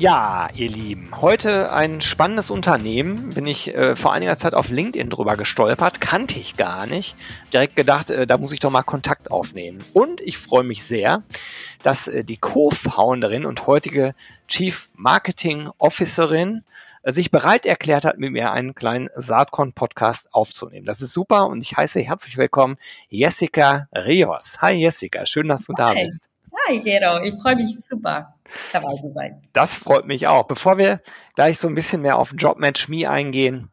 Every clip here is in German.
Ja, ihr Lieben, heute ein spannendes Unternehmen. Bin ich äh, vor einiger Zeit auf LinkedIn drüber gestolpert, kannte ich gar nicht. Direkt gedacht, äh, da muss ich doch mal Kontakt aufnehmen. Und ich freue mich sehr, dass äh, die Co-Founderin und heutige Chief Marketing Officerin äh, sich bereit erklärt hat, mit mir einen kleinen Saatkorn-Podcast aufzunehmen. Das ist super und ich heiße herzlich willkommen Jessica Rios. Hi Jessica, schön, dass du Hi. da bist. Gero, ich freue mich super, dabei zu sein. Das freut mich auch. Bevor wir gleich so ein bisschen mehr auf Jobmatch Me eingehen,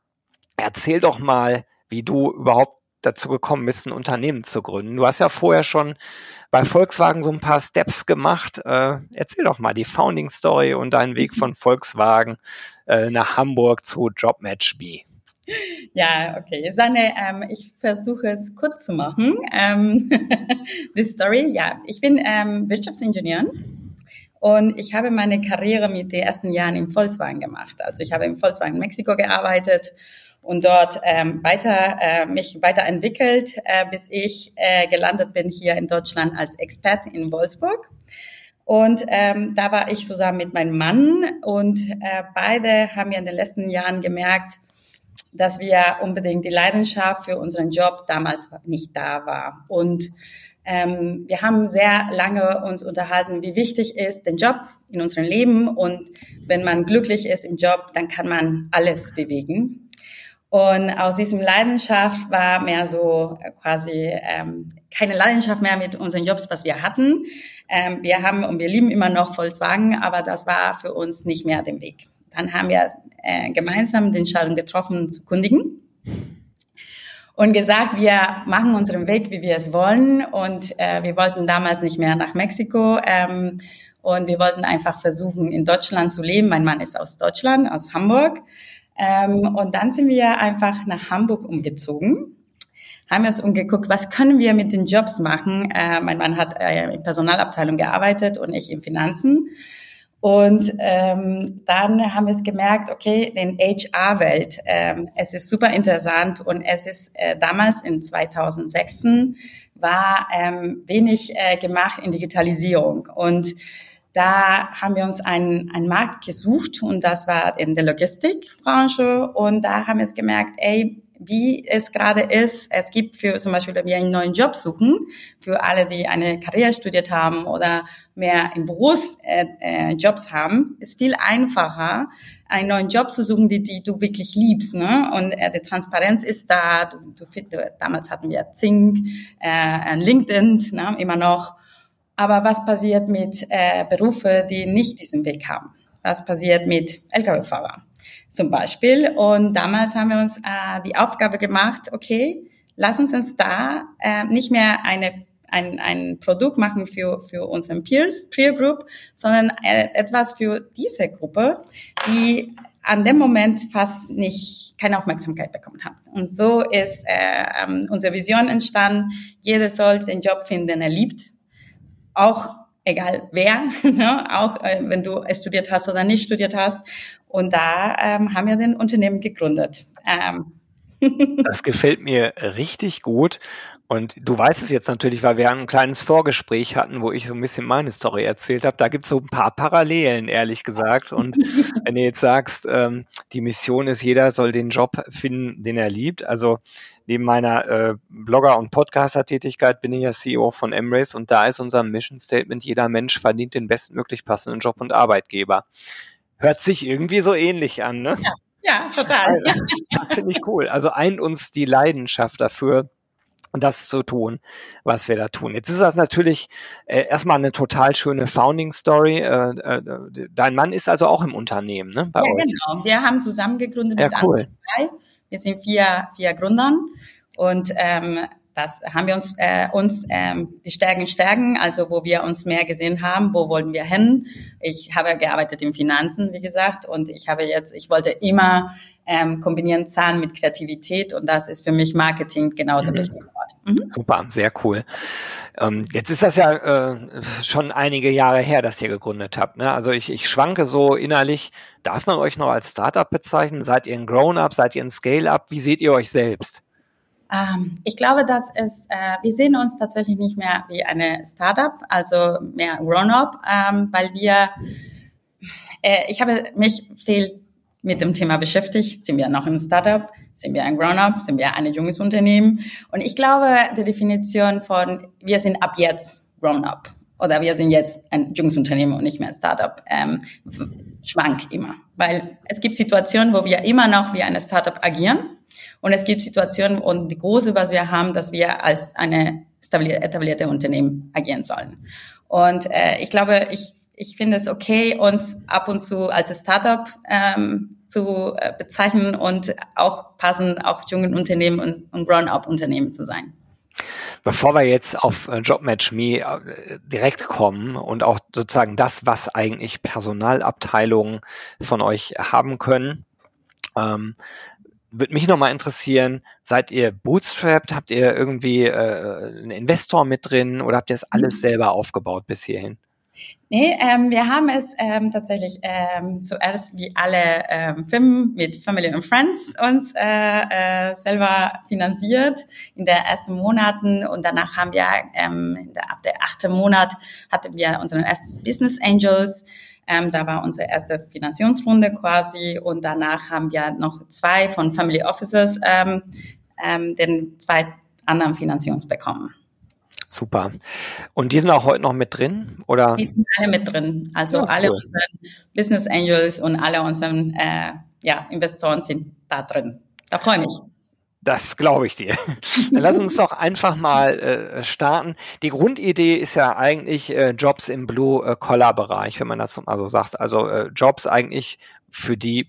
erzähl doch mal, wie du überhaupt dazu gekommen bist, ein Unternehmen zu gründen. Du hast ja vorher schon bei Volkswagen so ein paar Steps gemacht. Äh, erzähl doch mal die Founding Story und deinen Weg von Volkswagen äh, nach Hamburg zu Jobmatch Me. Ja, okay. Sanne, ähm, ich versuche es kurz zu machen. Ähm, die Story, ja, ich bin ähm, Wirtschaftsingenieurin und ich habe meine Karriere mit den ersten Jahren im Volkswagen gemacht. Also ich habe im Volkswagen Mexiko gearbeitet und dort ähm, weiter äh, mich weiterentwickelt, äh, bis ich äh, gelandet bin hier in Deutschland als Expert in Wolfsburg. Und ähm, da war ich zusammen mit meinem Mann und äh, beide haben ja in den letzten Jahren gemerkt, dass wir unbedingt die Leidenschaft für unseren Job damals nicht da war. Und ähm, wir haben sehr lange uns unterhalten, wie wichtig ist den Job in unserem Leben. Und wenn man glücklich ist im Job, dann kann man alles bewegen. Und aus diesem Leidenschaft war mehr so quasi ähm, keine Leidenschaft mehr mit unseren Jobs, was wir hatten. Ähm, wir haben und wir lieben immer noch Volkswagen, aber das war für uns nicht mehr den Weg. Dann haben wir äh, gemeinsam den Entscheidung getroffen, zu kundigen und gesagt, wir machen unseren Weg, wie wir es wollen. Und äh, wir wollten damals nicht mehr nach Mexiko. Ähm, und wir wollten einfach versuchen, in Deutschland zu leben. Mein Mann ist aus Deutschland, aus Hamburg. Ähm, und dann sind wir einfach nach Hamburg umgezogen haben uns umgeguckt, was können wir mit den Jobs machen. Äh, mein Mann hat äh, in Personalabteilung gearbeitet und ich in Finanzen. Und ähm, dann haben wir es gemerkt, okay, den HR-Welt, ähm, es ist super interessant und es ist äh, damals in 2006 war ähm, wenig äh, gemacht in Digitalisierung. Und da haben wir uns einen, einen Markt gesucht und das war in der Logistikbranche. Und da haben wir es gemerkt, ey, wie es gerade ist. Es gibt für zum Beispiel, wenn wir einen neuen Job suchen, für alle, die eine Karriere studiert haben oder mehr im Berufsjobs äh, äh, haben, ist viel einfacher, einen neuen Job zu suchen, die, die du wirklich liebst. Ne? Und äh, die Transparenz ist da. Du, du, du, damals hatten wir Zink, äh, LinkedIn, ne? immer noch. Aber was passiert mit äh, Berufe, die nicht diesen Weg haben? Was passiert mit Lkw-Fahrern? Zum Beispiel. Und damals haben wir uns äh, die Aufgabe gemacht, okay, lass uns uns da äh, nicht mehr eine ein, ein Produkt machen für, für unseren Peers, Peer Group, sondern äh, etwas für diese Gruppe, die an dem Moment fast nicht keine Aufmerksamkeit bekommen hat. Und so ist äh, ähm, unsere Vision entstanden. Jeder soll den Job finden, den er liebt. Auch egal wer, ne? auch äh, wenn du studiert hast oder nicht studiert hast. Und da ähm, haben wir den Unternehmen gegründet. Ähm. Das gefällt mir richtig gut. Und du weißt es jetzt natürlich, weil wir ein kleines Vorgespräch hatten, wo ich so ein bisschen meine Story erzählt habe. Da gibt es so ein paar Parallelen, ehrlich gesagt. Und wenn du jetzt sagst, ähm, die Mission ist, jeder soll den Job finden, den er liebt. Also neben meiner äh, Blogger- und Podcaster-Tätigkeit bin ich ja CEO von Embrace und da ist unser Mission Statement, jeder Mensch verdient den bestmöglich passenden Job und Arbeitgeber. Hört sich irgendwie so ähnlich an, ne? Ja, ja total. Also, Finde ich cool. Also eint uns die Leidenschaft dafür, das zu tun, was wir da tun. Jetzt ist das natürlich äh, erstmal eine total schöne Founding Story. Äh, äh, dein Mann ist also auch im Unternehmen, ne? ja, euch. genau. Wir haben zusammen gegründet ja, mit cool. zwei. Wir sind vier, vier Gründern und ähm, das haben wir uns, äh, uns ähm, die Stärken stärken, also wo wir uns mehr gesehen haben, wo wollen wir hin. Ich habe gearbeitet in Finanzen, wie gesagt, und ich habe jetzt, ich wollte immer ähm, kombinieren Zahlen mit Kreativität und das ist für mich Marketing genau der mhm. richtige Ort. Mhm. Super, sehr cool. Ähm, jetzt ist das ja äh, schon einige Jahre her, dass ihr gegründet habt. Ne? Also ich, ich schwanke so innerlich. Darf man euch noch als Startup bezeichnen? Seid ihr ein Grown-up? Seid ihr ein Scale-up? Wie seht ihr euch selbst? Ähm, ich glaube, dass es, äh, wir sehen uns tatsächlich nicht mehr wie eine Startup, also mehr Grown-up, ähm, weil wir, äh, ich habe mich viel mit dem Thema beschäftigt. Sind wir noch ein Startup? Sind wir ein Grown-up? Sind wir ein junges Unternehmen? Und ich glaube, die Definition von wir sind ab jetzt Grown-up oder wir sind jetzt ein junges Unternehmen und nicht mehr ein Startup, ähm, schwankt immer. Weil es gibt Situationen, wo wir immer noch wie eine Startup agieren und es gibt Situationen, und die große, was wir haben, dass wir als eine etablierte Unternehmen agieren sollen. Und äh, ich glaube, ich, ich finde es okay, uns ab und zu als Startup ähm, zu äh, bezeichnen und auch passend auch jungen Unternehmen und, und Grown-up-Unternehmen zu sein. Bevor wir jetzt auf äh, JobMatchMe äh, direkt kommen und auch sozusagen das, was eigentlich Personalabteilungen von euch haben können, ähm, würde mich nochmal interessieren, seid ihr bootstrapped? Habt ihr irgendwie äh, einen Investor mit drin oder habt ihr das alles mhm. selber aufgebaut bis hierhin? Nee, ähm, wir haben es ähm, tatsächlich ähm, zuerst wie alle ähm, Firmen mit Family and Friends uns äh, äh, selber finanziert in den ersten Monaten und danach haben wir ähm, der, ab der achten Monat hatten wir unseren ersten Business Angels ähm, da war unsere erste Finanzierungsrunde quasi und danach haben wir noch zwei von Family Officers ähm, ähm, den zwei anderen Finanzierungs bekommen. Super. Und die sind auch heute noch mit drin, oder? Die sind alle mit drin. Also ja, alle unsere Business Angels und alle unseren äh, ja, Investoren sind da drin. Da freue ich mich. Das glaube ich dir. Dann lass uns doch einfach mal äh, starten. Die Grundidee ist ja eigentlich äh, Jobs im Blue-Collar-Bereich, wenn man das mal so sagt. Also äh, Jobs eigentlich, für die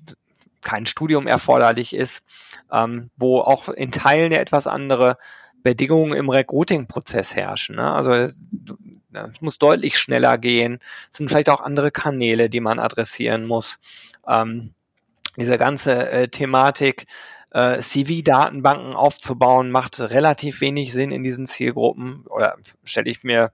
kein Studium erforderlich ist, ähm, wo auch in Teilen ja etwas andere Bedingungen im Recruiting-Prozess herrschen. Ne? Also es, es muss deutlich schneller gehen. Es sind vielleicht auch andere Kanäle, die man adressieren muss. Ähm, diese ganze äh, Thematik äh, CV-Datenbanken aufzubauen, macht relativ wenig Sinn in diesen Zielgruppen oder stelle ich mir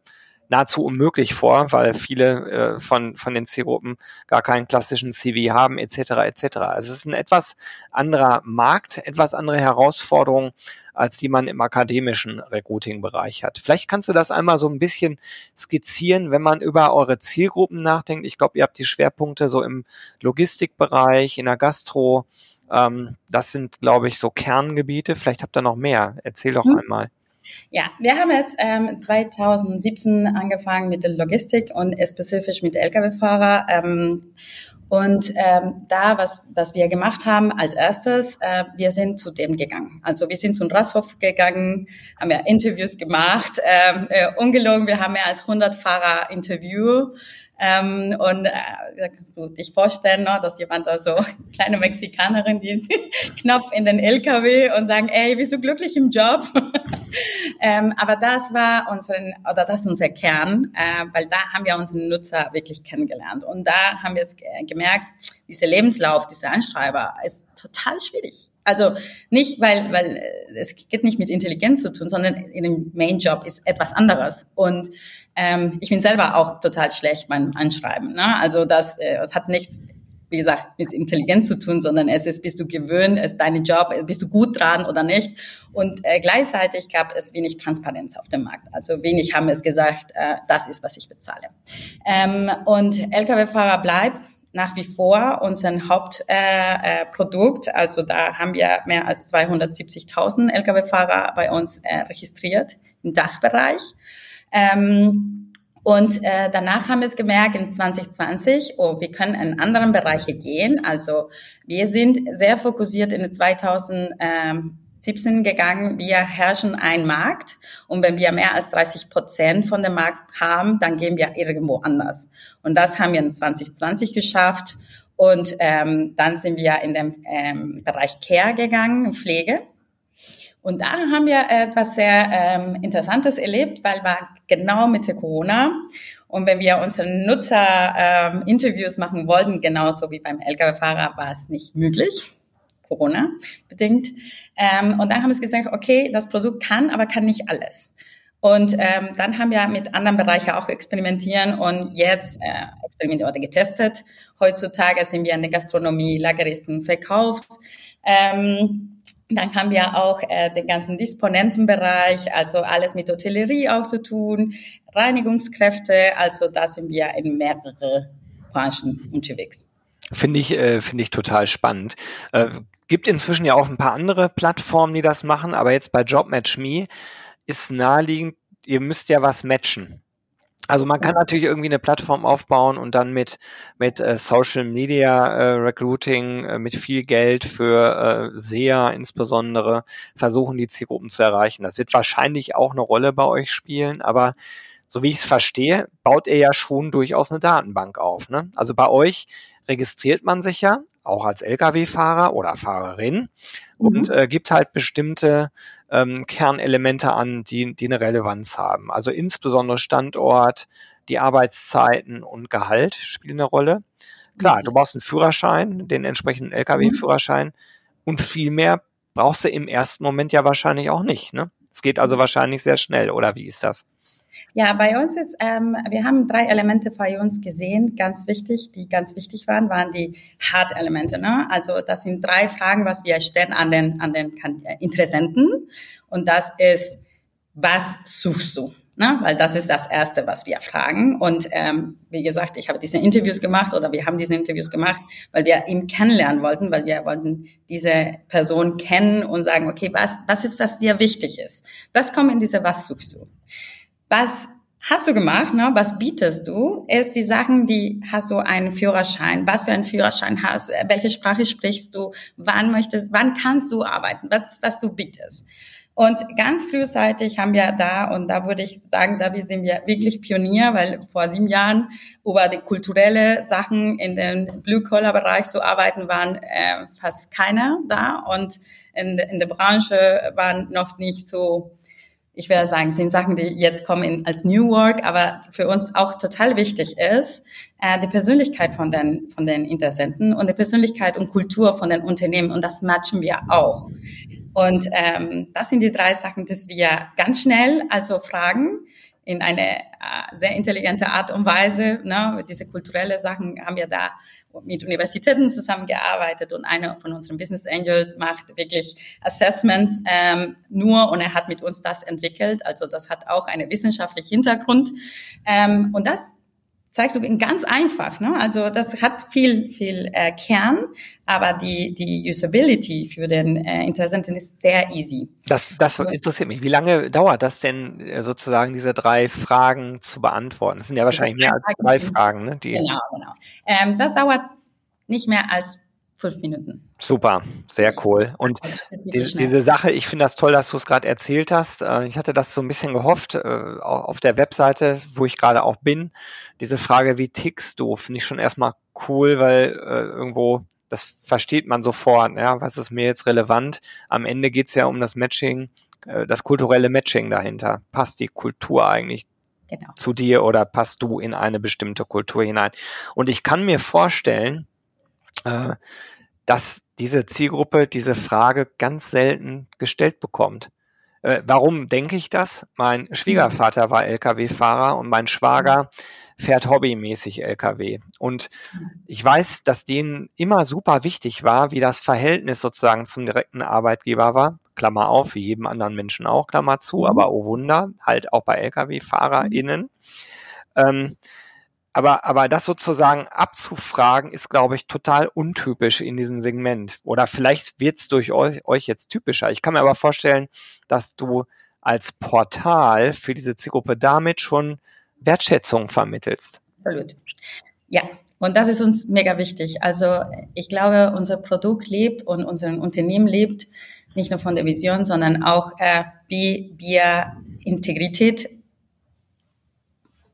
nahezu unmöglich vor, weil viele äh, von, von den Zielgruppen gar keinen klassischen CV haben, etc. etc. Also es ist ein etwas anderer Markt, etwas andere Herausforderung, als die man im akademischen Recruiting-Bereich hat. Vielleicht kannst du das einmal so ein bisschen skizzieren, wenn man über eure Zielgruppen nachdenkt. Ich glaube, ihr habt die Schwerpunkte so im Logistikbereich, in der Gastro, ähm, das sind, glaube ich, so Kerngebiete. Vielleicht habt ihr noch mehr. Erzähl doch mhm. einmal. Ja, wir haben es ähm, 2017 angefangen mit der Logistik und spezifisch mit Lkw-Fahrer. Ähm, und ähm, da, was, was wir gemacht haben als erstes, äh, wir sind zu dem gegangen. Also wir sind zum Rasshof gegangen, haben ja Interviews gemacht, ähm, äh, ungelogen, wir haben mehr als 100 Fahrer Interview ähm, und äh, da kannst du dich vorstellen, ne, dass jemand da so, kleine Mexikanerin, die Knopf in den LKW und sagen, ey, bist du glücklich im Job? ähm, aber das war unseren, oder das ist unser Kern, äh, weil da haben wir unseren Nutzer wirklich kennengelernt. Und da haben wir es gemerkt, dieser Lebenslauf, dieser Anschreiber ist total schwierig. Also nicht, weil, weil äh, es geht nicht mit Intelligenz zu tun, sondern in dem Main Job ist etwas anderes. Und ähm, ich bin selber auch total schlecht beim Anschreiben. Ne? Also das, äh, das hat nichts, wie gesagt, mit Intelligenz zu tun, sondern es ist, bist du gewöhnt, es ist dein Job, bist du gut dran oder nicht. Und äh, gleichzeitig gab es wenig Transparenz auf dem Markt. Also wenig haben es gesagt, äh, das ist, was ich bezahle. Ähm, und Lkw-Fahrer bleibt nach wie vor unser Hauptprodukt. Äh, äh, also da haben wir mehr als 270.000 Lkw-Fahrer bei uns äh, registriert im Dachbereich. Ähm, und äh, danach haben wir es gemerkt in 2020, oh, wir können in anderen Bereiche gehen. Also wir sind sehr fokussiert in 2000. Ähm, 17 gegangen, wir herrschen einen Markt und wenn wir mehr als 30 Prozent von dem Markt haben, dann gehen wir irgendwo anders. Und das haben wir in 2020 geschafft und ähm, dann sind wir in den ähm, Bereich Care gegangen, Pflege. Und da haben wir etwas sehr ähm, Interessantes erlebt, weil war genau Mitte Corona. Und wenn wir unseren Nutzer ähm, Interviews machen wollten, genauso wie beim Lkw-Fahrer, war es nicht möglich. Corona bedingt. Ähm, und dann haben wir gesagt, okay, das Produkt kann, aber kann nicht alles. Und ähm, dann haben wir mit anderen Bereichen auch experimentieren und jetzt äh, experimentiert oder getestet. Heutzutage sind wir in der Gastronomie, Lageristen, Verkaufs. Ähm, dann haben wir auch äh, den ganzen Disponentenbereich, also alles mit Hotellerie auch zu tun, Reinigungskräfte, also da sind wir in mehrere Branchen unterwegs. Finde ich, äh, finde ich total spannend. Äh, gibt inzwischen ja auch ein paar andere Plattformen, die das machen, aber jetzt bei JobMatchMe ist naheliegend, ihr müsst ja was matchen. Also man kann natürlich irgendwie eine Plattform aufbauen und dann mit mit äh, Social Media äh, Recruiting, äh, mit viel Geld für äh, SEA insbesondere versuchen, die Zielgruppen zu erreichen. Das wird wahrscheinlich auch eine Rolle bei euch spielen, aber so wie ich es verstehe, baut ihr ja schon durchaus eine Datenbank auf. Ne? Also bei euch registriert man sich ja auch als Lkw-Fahrer oder Fahrerin mhm. und äh, gibt halt bestimmte ähm, Kernelemente an, die, die eine Relevanz haben. Also insbesondere Standort, die Arbeitszeiten und Gehalt spielen eine Rolle. Klar, du brauchst einen Führerschein, den entsprechenden Lkw-Führerschein und viel mehr brauchst du im ersten Moment ja wahrscheinlich auch nicht. Ne? Es geht also wahrscheinlich sehr schnell, oder wie ist das? Ja, bei uns ist, ähm, wir haben drei Elemente bei uns gesehen, ganz wichtig, die ganz wichtig waren, waren die Hard-Elemente. Ne? Also das sind drei Fragen, was wir stellen an den, an den Interessenten. Und das ist, was suchst du? Ne? Weil das ist das Erste, was wir fragen. Und ähm, wie gesagt, ich habe diese Interviews gemacht oder wir haben diese Interviews gemacht, weil wir ihn kennenlernen wollten, weil wir wollten diese Person kennen und sagen, okay, was, was ist, was dir wichtig ist? Das kommt in diese Was suchst du? Was hast du gemacht, ne? was bietest du, ist die Sachen, die hast du einen Führerschein, was für einen Führerschein hast, welche Sprache sprichst du, wann möchtest, wann kannst du arbeiten, was, was du bietest. Und ganz frühzeitig haben wir da, und da würde ich sagen, da sind wir wirklich Pionier, weil vor sieben Jahren über die kulturelle Sachen in dem Blue-Collar-Bereich zu arbeiten, waren äh, fast keiner da. Und in, in der Branche waren noch nicht so ich werde sagen, sind Sachen, die jetzt kommen in, als New Work, aber für uns auch total wichtig ist, äh, die Persönlichkeit von den, von den Interessenten und die Persönlichkeit und Kultur von den Unternehmen. Und das matchen wir auch. Und ähm, das sind die drei Sachen, die wir ganz schnell also fragen in eine äh, sehr intelligente Art und Weise. Ne? Diese kulturelle Sachen haben wir da mit Universitäten zusammengearbeitet und einer von unseren Business Angels macht wirklich Assessments ähm, nur und er hat mit uns das entwickelt. Also das hat auch einen wissenschaftlichen Hintergrund. Ähm, und das zeigst du ganz einfach. Ne? Also das hat viel, viel äh, Kern, aber die, die Usability für den äh, Interessenten ist sehr easy. Das, das interessiert mich. Wie lange dauert das denn äh, sozusagen, diese drei Fragen zu beantworten? Das sind ja wahrscheinlich mehr als drei Fragen. Ne? Die genau, genau. Ähm, das dauert nicht mehr als fünf Minuten. Super, sehr cool. Und diese, diese Sache, ich finde das toll, dass du es gerade erzählt hast. Äh, ich hatte das so ein bisschen gehofft, äh, auf der Webseite, wo ich gerade auch bin. Diese Frage, wie tickst du, finde ich schon erstmal cool, weil äh, irgendwo, das versteht man sofort, ja, was ist mir jetzt relevant. Am Ende geht es ja um das Matching, das kulturelle Matching dahinter. Passt die Kultur eigentlich genau. zu dir oder passt du in eine bestimmte Kultur hinein? Und ich kann mir vorstellen, äh, dass diese Zielgruppe diese Frage ganz selten gestellt bekommt. Äh, warum denke ich das? Mein Schwiegervater war Lkw-Fahrer und mein Schwager fährt hobbymäßig Lkw. Und ich weiß, dass denen immer super wichtig war, wie das Verhältnis sozusagen zum direkten Arbeitgeber war. Klammer auf, wie jedem anderen Menschen auch, Klammer zu, mhm. aber oh Wunder, halt auch bei Lkw-FahrerInnen. Ähm, aber, aber das sozusagen abzufragen, ist, glaube ich, total untypisch in diesem Segment. Oder vielleicht wird es durch euch, euch jetzt typischer. Ich kann mir aber vorstellen, dass du als Portal für diese Zielgruppe damit schon Wertschätzung vermittelst. Absolut. Ja, und das ist uns mega wichtig. Also ich glaube, unser Produkt lebt und unser Unternehmen lebt nicht nur von der Vision, sondern auch, äh, wie wir Integrität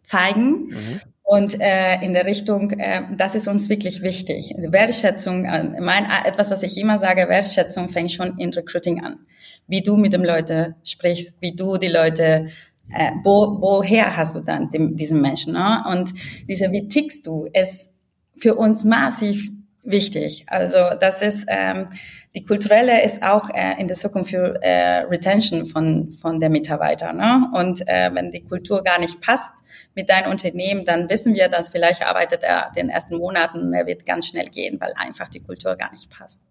zeigen. Mhm Und äh, in der Richtung, äh, das ist uns wirklich wichtig. Wertschätzung, äh, mein, etwas, was ich immer sage, Wertschätzung fängt schon in Recruiting an. Wie du mit den Leuten sprichst, wie du die Leute äh, wo, woher hast du dann dem, diesen Menschen? Ne? Und diese, wie tickst du, ist für uns massiv wichtig. Also das ist ähm, die kulturelle ist auch äh, in der Zukunft für äh, Retention von von der Mitarbeiter. Ne? Und äh, wenn die Kultur gar nicht passt mit deinem Unternehmen, dann wissen wir, dass vielleicht arbeitet er den ersten Monaten, er wird ganz schnell gehen, weil einfach die Kultur gar nicht passt.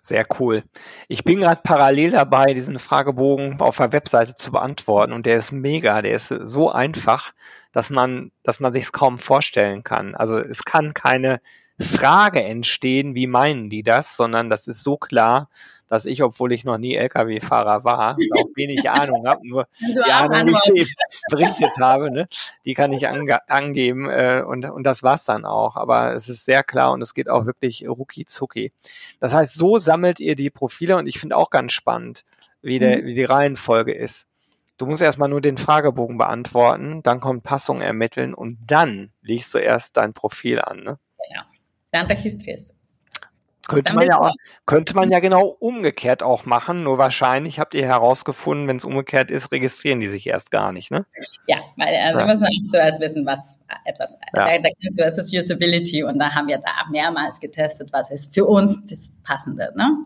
Sehr cool. Ich bin gerade parallel dabei, diesen Fragebogen auf der Webseite zu beantworten und der ist mega, der ist so einfach, dass man, dass man sich es kaum vorstellen kann. Also es kann keine Frage entstehen, wie meinen die das, sondern das ist so klar, dass ich, obwohl ich noch nie Lkw-Fahrer war, auch wenig Ahnung habe, nur also die Ahnung, die ich berichtet habe, ne, die kann ich ange angeben äh, und, und das war's dann auch. Aber es ist sehr klar und es geht auch wirklich rucki zucki. Das heißt, so sammelt ihr die Profile und ich finde auch ganz spannend, wie, der, mhm. wie die Reihenfolge ist. Du musst erstmal nur den Fragebogen beantworten, dann kommt Passung ermitteln und dann legst du erst dein Profil an. Ne? Genau. Dann registrierst du. Könnte man, ja auch, könnte man ja genau umgekehrt auch machen, nur wahrscheinlich habt ihr herausgefunden, wenn es umgekehrt ist, registrieren die sich erst gar nicht, ne? Ja, weil also ja. müssen wir zuerst wissen, was etwas, ja. da, da es ist Usability und da haben wir da mehrmals getestet, was ist für uns das Passende, ne?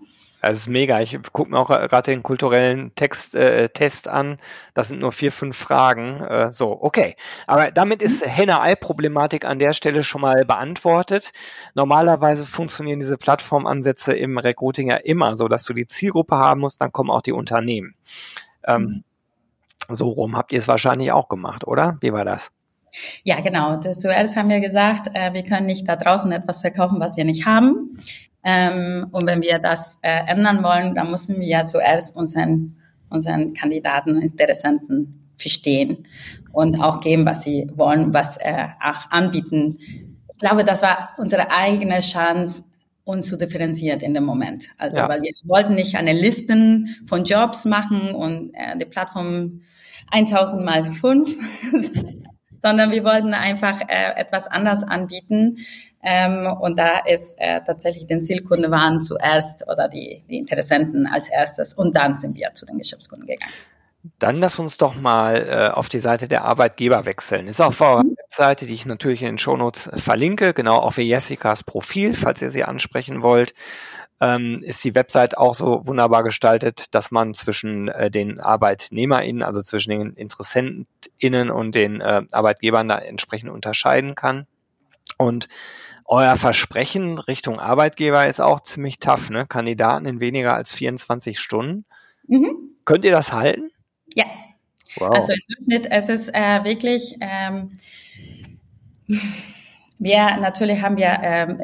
Das ist mega. Ich gucke mir auch gerade den kulturellen Text, äh, Test an. Das sind nur vier, fünf Fragen. Äh, so, okay. Aber damit ist. Henne-Ei-Problematik an der Stelle schon mal beantwortet. Normalerweise funktionieren diese Plattformansätze im Recruiting ja immer so, dass du die Zielgruppe haben musst, dann kommen auch die Unternehmen. Ähm, mhm. so rum habt ihr es wahrscheinlich auch gemacht, oder? Wie war das? Ja, genau. Das, zuerst haben wir gesagt, äh, wir können nicht da draußen etwas verkaufen, was wir nicht haben. Ähm, und wenn wir das äh, ändern wollen, dann müssen wir ja zuerst unseren, unseren Kandidaten, Interessenten verstehen und auch geben, was sie wollen, was äh, auch anbieten. Ich glaube, das war unsere eigene Chance, uns zu differenzieren in dem Moment. Also, ja. weil wir wollten nicht eine Listen von Jobs machen und äh, die Plattform 1000 mal 5, sondern wir wollten einfach äh, etwas anders anbieten, ähm, und da ist äh, tatsächlich den Zielkunde waren zuerst oder die, die Interessenten als erstes und dann sind wir zu den Geschäftskunden gegangen. Dann lass uns doch mal äh, auf die Seite der Arbeitgeber wechseln. Ist auf eurer. Webseite, die ich natürlich in den Shownotes verlinke, genau auch für Jessicas Profil, falls ihr sie ansprechen wollt, ähm, ist die Website auch so wunderbar gestaltet, dass man zwischen äh, den ArbeitnehmerInnen, also zwischen den InteressentInnen und den äh, Arbeitgebern da entsprechend unterscheiden kann. Und euer Versprechen Richtung Arbeitgeber ist auch ziemlich tough, ne? Kandidaten in weniger als 24 Stunden. Mhm. Könnt ihr das halten? Ja. Wow. Also im Durchschnitt, es ist äh, wirklich, ähm, wir natürlich haben wir ähm,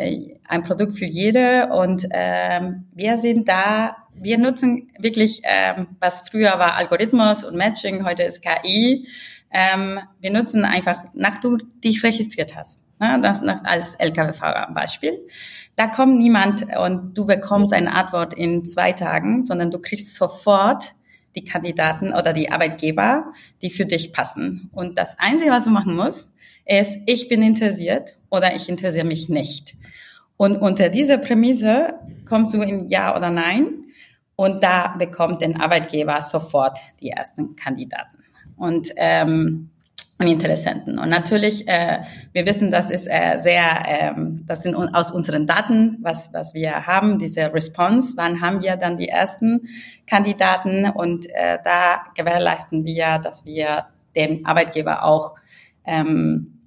ein Produkt für jede und ähm, wir sind da, wir nutzen wirklich, ähm, was früher war Algorithmus und Matching, heute ist KI. Ähm, wir nutzen einfach, nach du dich registriert hast Ne, das als Lkw-Fahrer Beispiel. Da kommt niemand und du bekommst eine Antwort in zwei Tagen, sondern du kriegst sofort die Kandidaten oder die Arbeitgeber, die für dich passen. Und das Einzige, was du machen musst, ist, ich bin interessiert oder ich interessiere mich nicht. Und unter dieser Prämisse kommst du in Ja oder Nein und da bekommt der Arbeitgeber sofort die ersten Kandidaten. Und ähm, und Interessenten. Und natürlich, äh, wir wissen, das ist äh, sehr, ähm, das sind aus unseren Daten, was, was wir haben, diese Response, wann haben wir dann die ersten Kandidaten? Und äh, da gewährleisten wir, dass wir dem Arbeitgeber auch ähm,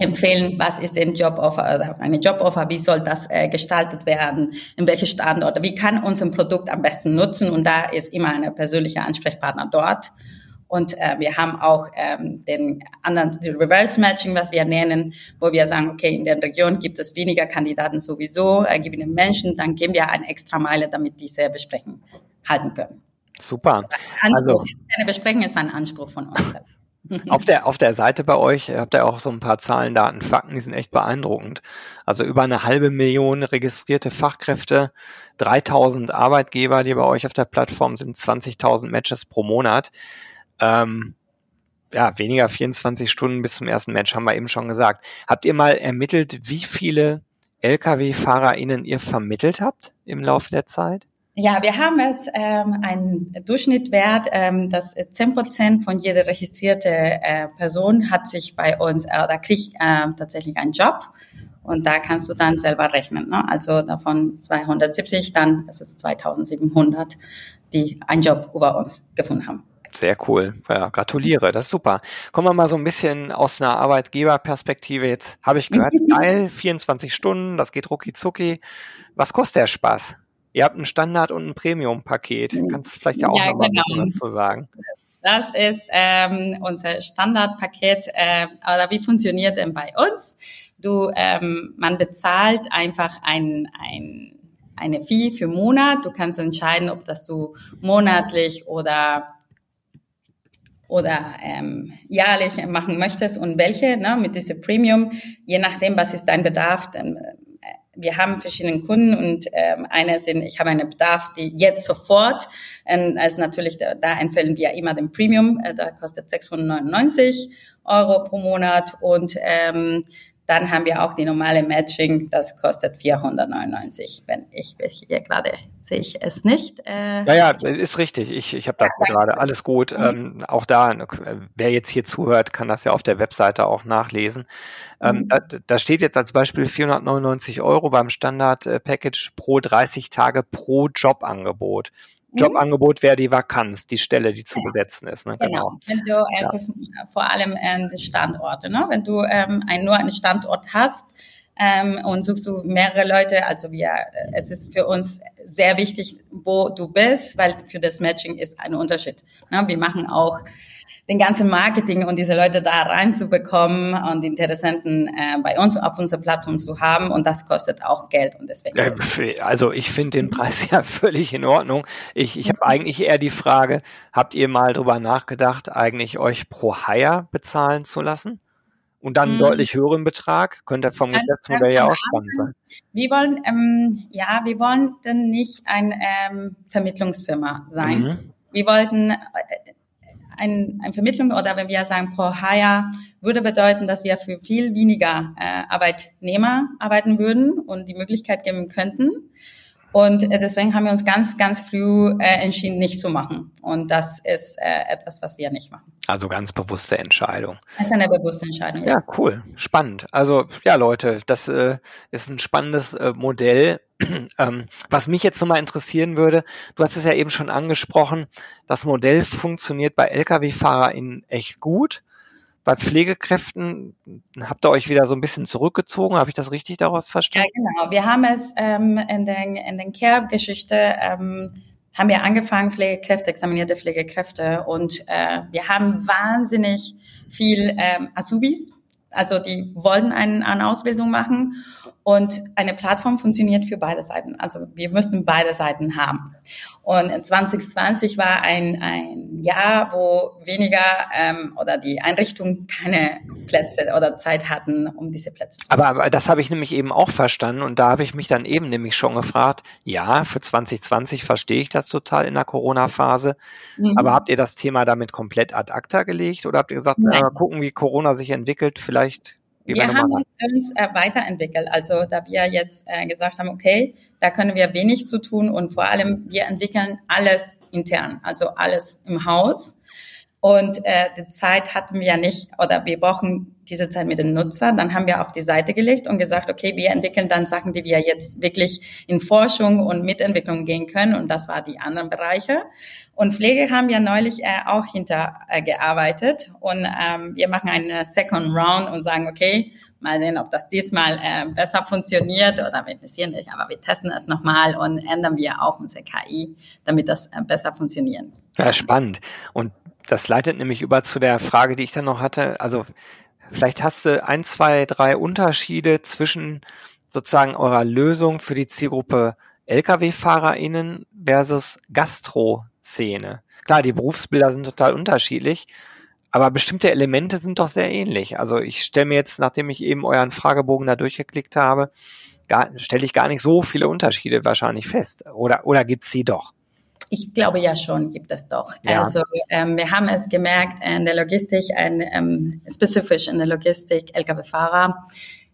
empfehlen, was ist ein Joboffer oder eine Joboffer, wie soll das äh, gestaltet werden, in welche Standorte, wie kann unser Produkt am besten nutzen? Und da ist immer eine persönliche Ansprechpartner dort und äh, wir haben auch ähm, den anderen die Reverse Matching, was wir nennen, wo wir sagen, okay, in der Region gibt es weniger Kandidaten sowieso, äh, geben den Menschen, dann geben wir eine extra Meile, damit diese Besprechen halten können. Super. Anspruch, also, eine Besprechung ist ein Anspruch von uns. Auf der, auf der Seite bei euch habt ihr auch so ein paar Zahlen, Daten, Fakten, die sind echt beeindruckend. Also über eine halbe Million registrierte Fachkräfte, 3000 Arbeitgeber, die bei euch auf der Plattform sind, 20.000 Matches pro Monat. Ähm, ja, weniger 24 Stunden bis zum ersten Match, haben wir eben schon gesagt. Habt ihr mal ermittelt, wie viele Lkw-FahrerInnen ihr vermittelt habt im Laufe der Zeit? Ja, wir haben es ähm, einen Durchschnittwert, ähm, dass zehn Prozent von jeder registrierte äh, Person hat sich bei uns, äh, da kriegt äh, tatsächlich einen Job und da kannst du dann selber rechnen. Ne? Also davon 270, dann ist es 2700, die einen Job über uns gefunden haben. Sehr cool. Ja, gratuliere, das ist super. Kommen wir mal so ein bisschen aus einer Arbeitgeberperspektive. Jetzt habe ich gehört, geil, 24 Stunden, das geht rucki zucki. Was kostet der Spaß? Ihr habt ein Standard- und ein Premium-Paket. Kannst vielleicht ja auch ja, noch mal genau. ein bisschen was zu sagen. Das ist ähm, unser Standardpaket. Äh, oder wie funktioniert denn bei uns? Du, ähm, man bezahlt einfach ein, ein, eine Fee für Monat. Du kannst entscheiden, ob das du monatlich oder oder ähm, jährlich machen möchtest und welche, ne, mit diesem Premium, je nachdem, was ist dein Bedarf. Dann, äh, wir haben verschiedene Kunden und ähm, eine sind, ich habe einen Bedarf, die jetzt sofort, ähm, also natürlich, da, da empfehlen wir immer den Premium, äh, da kostet 699 Euro pro Monat und ähm, dann haben wir auch die normale Matching, das kostet 499. Wenn ich hier gerade sehe ich es nicht. Äh, ja, ja, ist richtig. Ich, ich habe das ja, gerade. Alles gut. Mhm. Ähm, auch da, wer jetzt hier zuhört, kann das ja auf der Webseite auch nachlesen. Ähm, mhm. da, da steht jetzt als Beispiel 499 Euro beim Standard-Package pro 30 Tage pro Jobangebot. Mhm. Jobangebot wäre die Vakanz, die Stelle, die zu besetzen ist. Ne? Genau. genau. Wenn du, es ja. ist vor allem äh, die Standorte. Ne? Wenn du ähm, ein, nur einen Standort hast ähm, und suchst du mehrere Leute, also wir, äh, es ist für uns sehr wichtig, wo du bist, weil für das Matching ist ein Unterschied. Ne? Wir machen auch den ganzen Marketing und diese Leute da reinzubekommen und Interessenten äh, bei uns auf unserer Plattform zu haben und das kostet auch Geld und deswegen. Also ich finde den Preis ja völlig in Ordnung. Ich, ich habe eigentlich eher die Frage, habt ihr mal drüber nachgedacht, eigentlich euch pro Hire bezahlen zu lassen? Und dann einen mhm. deutlich höheren Betrag? Könnte vom Geschäftsmodell ja auch spannend sein. Wir wollen, ähm, ja, wir wollen dann nicht ein ähm, Vermittlungsfirma sein. Mhm. Wir wollten äh, ein, ein Vermittlung oder wenn wir sagen pro Hire, würde bedeuten, dass wir für viel weniger äh, Arbeitnehmer arbeiten würden und die Möglichkeit geben könnten. Und äh, deswegen haben wir uns ganz, ganz früh äh, entschieden, nicht zu machen. Und das ist äh, etwas, was wir nicht machen. Also ganz bewusste Entscheidung. Das ist eine bewusste Entscheidung. Ja, ja cool. Spannend. Also ja, Leute, das äh, ist ein spannendes äh, Modell. ähm, was mich jetzt nochmal interessieren würde, du hast es ja eben schon angesprochen, das Modell funktioniert bei Lkw-FahrerInnen echt gut. Bei Pflegekräften habt ihr euch wieder so ein bisschen zurückgezogen. Habe ich das richtig daraus verstanden? Ja, genau. Wir haben es ähm, in den, in den Care-Geschichte ähm, haben wir angefangen, Pflegekräfte, examinierte Pflegekräfte und äh, wir haben wahnsinnig viel ähm, Azubis, also die wollten eine, eine Ausbildung machen und eine Plattform funktioniert für beide Seiten. Also wir müssten beide Seiten haben. Und 2020 war ein, ein Jahr, wo weniger ähm, oder die Einrichtungen keine Plätze oder Zeit hatten, um diese Plätze zu machen. Aber, das habe ich nämlich eben auch verstanden und da habe ich mich dann eben nämlich schon gefragt, ja, für 2020 verstehe ich das total in der Corona-Phase, mhm. aber habt ihr das Thema damit komplett ad acta gelegt oder habt ihr gesagt, na, gucken, wie Corona sich entwickelt, vielleicht wir haben uns äh, weiterentwickelt. Also da wir jetzt äh, gesagt haben, okay, da können wir wenig zu tun und vor allem wir entwickeln alles intern, also alles im Haus. Und äh, die Zeit hatten wir ja nicht, oder wir brauchen diese Zeit mit den Nutzern. Dann haben wir auf die Seite gelegt und gesagt, okay, wir entwickeln dann Sachen, die wir jetzt wirklich in Forschung und Mitentwicklung gehen können. Und das war die anderen Bereiche. Und Pflege haben wir neulich äh, auch hintergearbeitet. Äh, und ähm, wir machen eine Second Round und sagen, okay, mal sehen, ob das diesmal äh, besser funktioniert oder wir interessieren nicht, aber wir testen es nochmal und ändern wir auch unsere KI, damit das äh, besser funktionieren. Ja, spannend. Und das leitet nämlich über zu der Frage, die ich dann noch hatte. Also vielleicht hast du ein, zwei, drei Unterschiede zwischen sozusagen eurer Lösung für die Zielgruppe Lkw-FahrerInnen versus Gastro-Szene. Klar, die Berufsbilder sind total unterschiedlich, aber bestimmte Elemente sind doch sehr ähnlich. Also ich stelle mir jetzt, nachdem ich eben euren Fragebogen da durchgeklickt habe, stelle ich gar nicht so viele Unterschiede wahrscheinlich fest. Oder, oder gibt's sie doch? Ich glaube ja schon, gibt es doch. Ja. Also ähm, wir haben es gemerkt in der Logistik, ein, ähm, spezifisch in der Logistik, Lkw-Fahrer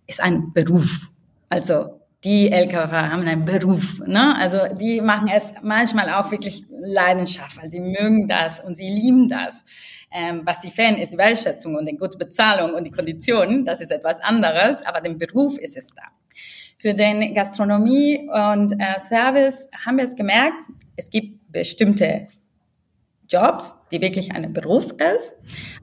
ist ein Beruf. Also die Lkw-Fahrer haben einen Beruf. Ne? Also die machen es manchmal auch wirklich Leidenschaft, weil sie mögen das und sie lieben das. Ähm, was sie fehlen, ist die Wertschätzung und die gute Bezahlung und die Konditionen. Das ist etwas anderes, aber den Beruf ist es da. Für den Gastronomie und äh, Service haben wir es gemerkt, es gibt bestimmte Jobs, die wirklich ein Beruf ist,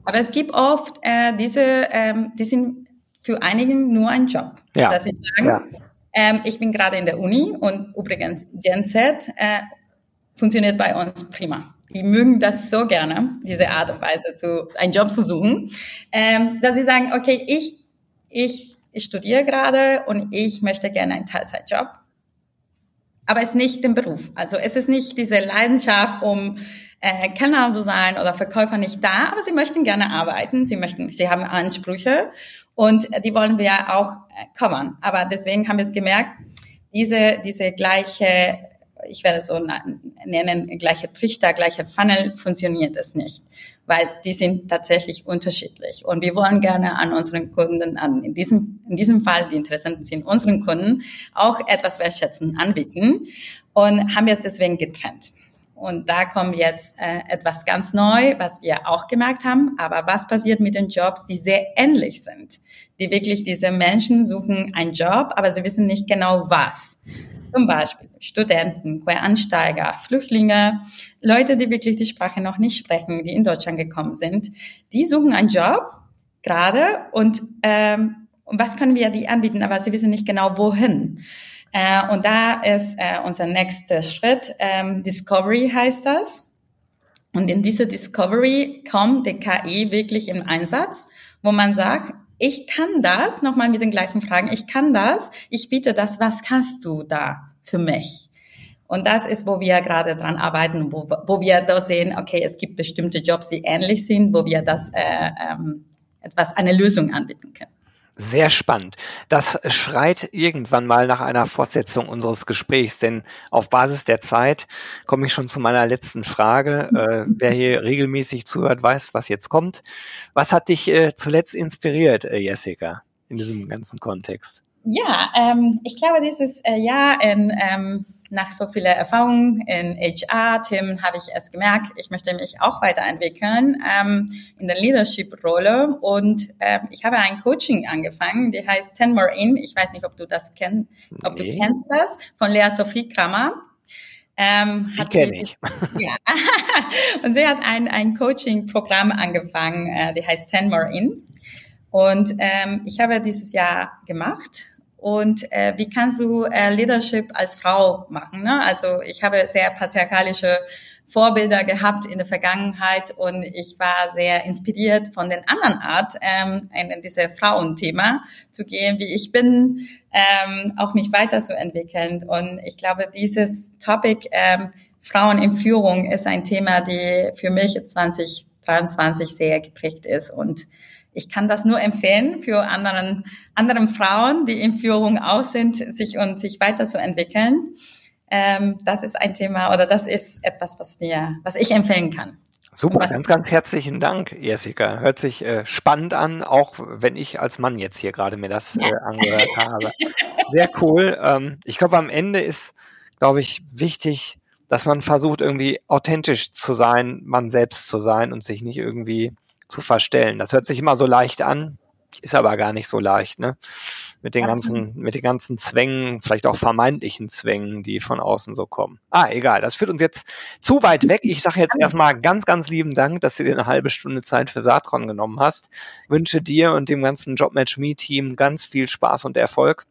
aber es gibt oft äh, diese, ähm, die sind für einigen nur ein Job. Ja. Dass sie sagen, ja. ähm, ich bin gerade in der Uni und übrigens Gen Z äh, funktioniert bei uns prima. Die mögen das so gerne, diese Art und Weise, zu, einen Job zu suchen, ähm, dass sie sagen, okay, ich, ich, ich studiere gerade und ich möchte gerne einen Teilzeitjob aber es ist nicht den Beruf. Also es ist nicht diese Leidenschaft, um äh, Kellner zu sein oder Verkäufer nicht da, aber sie möchten gerne arbeiten, sie möchten, sie haben Ansprüche und die wollen wir auch äh. Aber deswegen haben wir es gemerkt, diese, diese gleiche, ich werde es so nennen, gleiche Trichter, gleiche Funnel funktioniert es nicht weil die sind tatsächlich unterschiedlich. Und wir wollen gerne an unseren Kunden, an, in, diesem, in diesem Fall, die Interessenten sind unseren Kunden, auch etwas wertschätzen anbieten und haben jetzt deswegen getrennt. Und da kommt jetzt äh, etwas ganz neu, was wir auch gemerkt haben. Aber was passiert mit den Jobs, die sehr ähnlich sind? Die wirklich diese Menschen suchen einen Job, aber sie wissen nicht genau was. Zum Beispiel Studenten, Queransteiger, Flüchtlinge, Leute, die wirklich die Sprache noch nicht sprechen, die in Deutschland gekommen sind. Die suchen einen Job gerade und, ähm, was können wir die anbieten, aber sie wissen nicht genau wohin. Äh, und da ist äh, unser nächster Schritt, ähm, Discovery heißt das. Und in diese Discovery kommt die KI wirklich im Einsatz, wo man sagt, ich kann das, nochmal mit den gleichen Fragen, ich kann das, ich biete das, was kannst du da für mich? Und das ist, wo wir gerade dran arbeiten, wo, wo wir da sehen, okay, es gibt bestimmte Jobs, die ähnlich sind, wo wir das äh, ähm, etwas, eine Lösung anbieten können. Sehr spannend. Das schreit irgendwann mal nach einer Fortsetzung unseres Gesprächs, denn auf Basis der Zeit komme ich schon zu meiner letzten Frage. Äh, wer hier regelmäßig zuhört, weiß, was jetzt kommt. Was hat dich äh, zuletzt inspiriert, äh, Jessica, in diesem ganzen Kontext? Ja, ähm, ich glaube, dieses äh, Jahr in ähm, nach so vielen Erfahrungen in HR-Themen habe ich es gemerkt, ich möchte mich auch weiterentwickeln ähm, in der Leadership-Rolle und äh, ich habe ein Coaching angefangen, die heißt Ten More In. Ich weiß nicht, ob du das kennst, ob nee. du kennst das von Lea Sophie Kramer. Ähm, die kenne ich. Ja. und sie hat ein, ein Coaching-Programm angefangen, äh, die heißt Ten More In. Und ähm, ich habe dieses Jahr gemacht und äh, wie kannst du äh, Leadership als Frau machen? Ne? Also ich habe sehr patriarchalische Vorbilder gehabt in der Vergangenheit und ich war sehr inspiriert von den anderen Art, ähm, in diese Frauenthema zu gehen, wie ich bin, ähm, auch mich weiterzuentwickeln. Und ich glaube, dieses Topic ähm, Frauen in Führung ist ein Thema, die für mich 2023 sehr geprägt ist und ich kann das nur empfehlen für anderen, anderen Frauen, die in Führung aus sind, sich und sich weiterzuentwickeln. Ähm, das ist ein Thema oder das ist etwas, was wir, was ich empfehlen kann. Super, ganz, ganz herzlichen Dank, Jessica. Hört sich äh, spannend an, auch wenn ich als Mann jetzt hier gerade mir das äh, angehört habe. Sehr cool. Ähm, ich glaube, am Ende ist, glaube ich, wichtig, dass man versucht, irgendwie authentisch zu sein, man selbst zu sein und sich nicht irgendwie zu verstellen. Das hört sich immer so leicht an, ist aber gar nicht so leicht, ne? Mit den ganzen, mit den ganzen Zwängen, vielleicht auch vermeintlichen Zwängen, die von außen so kommen. Ah, egal, das führt uns jetzt zu weit weg. Ich sage jetzt erstmal ganz, ganz lieben Dank, dass du dir eine halbe Stunde Zeit für Saatkorn genommen hast. wünsche dir und dem ganzen Jobmatch Me Team ganz viel Spaß und Erfolg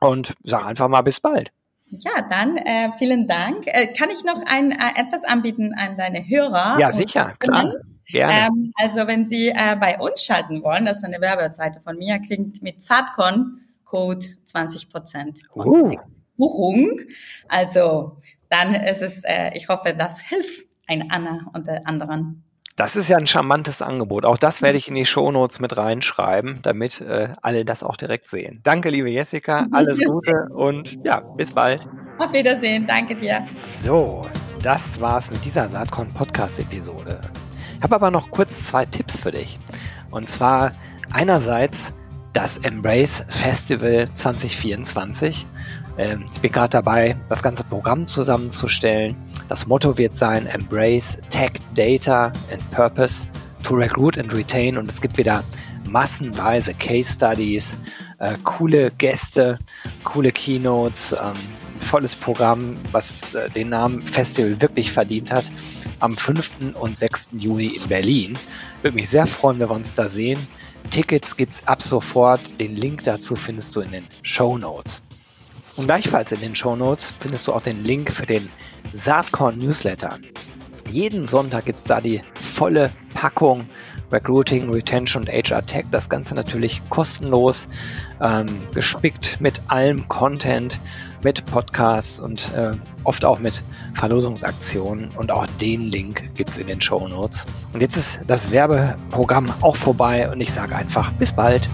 und sag einfach mal bis bald. Ja, dann äh, vielen Dank. Äh, kann ich noch ein, äh, etwas anbieten an deine Hörer? Ja, sicher, klar. Gerne. Ähm, also wenn Sie äh, bei uns schalten wollen, das ist eine Werbeseite von mir, kriegt mit Zartcon Code 20 Prozent uh. Buchung. Also dann ist es, äh, ich hoffe, das hilft ein Anna und der anderen. Das ist ja ein charmantes Angebot. Auch das werde ich in die Shownotes mit reinschreiben, damit äh, alle das auch direkt sehen. Danke, liebe Jessica. Alles Gute und ja, bis bald. Auf Wiedersehen. Danke dir. So, das war's mit dieser Saatkorn Podcast Episode. Habe aber noch kurz zwei Tipps für dich. Und zwar einerseits das Embrace Festival 2024. Ähm, ich bin gerade dabei, das ganze Programm zusammenzustellen. Das Motto wird sein Embrace Tech, Data and Purpose to Recruit and Retain. Und es gibt wieder massenweise Case Studies, äh, coole Gäste, coole Keynotes, ähm, volles Programm, was äh, den Namen Festival wirklich verdient hat, am 5. und 6. Juni in Berlin. Würde mich sehr freuen, wenn wir uns da sehen. Tickets gibt's ab sofort. Den Link dazu findest du in den Show Notes. Und gleichfalls in den Show Notes findest du auch den Link für den Saatkorn Newsletter. Jeden Sonntag gibt's da die volle Packung Recruiting, Retention und HR Tech. Das Ganze natürlich kostenlos, ähm, gespickt mit allem Content, mit Podcasts und äh, oft auch mit Verlosungsaktionen. Und auch den Link gibt's in den Show Notes. Und jetzt ist das Werbeprogramm auch vorbei und ich sage einfach bis bald.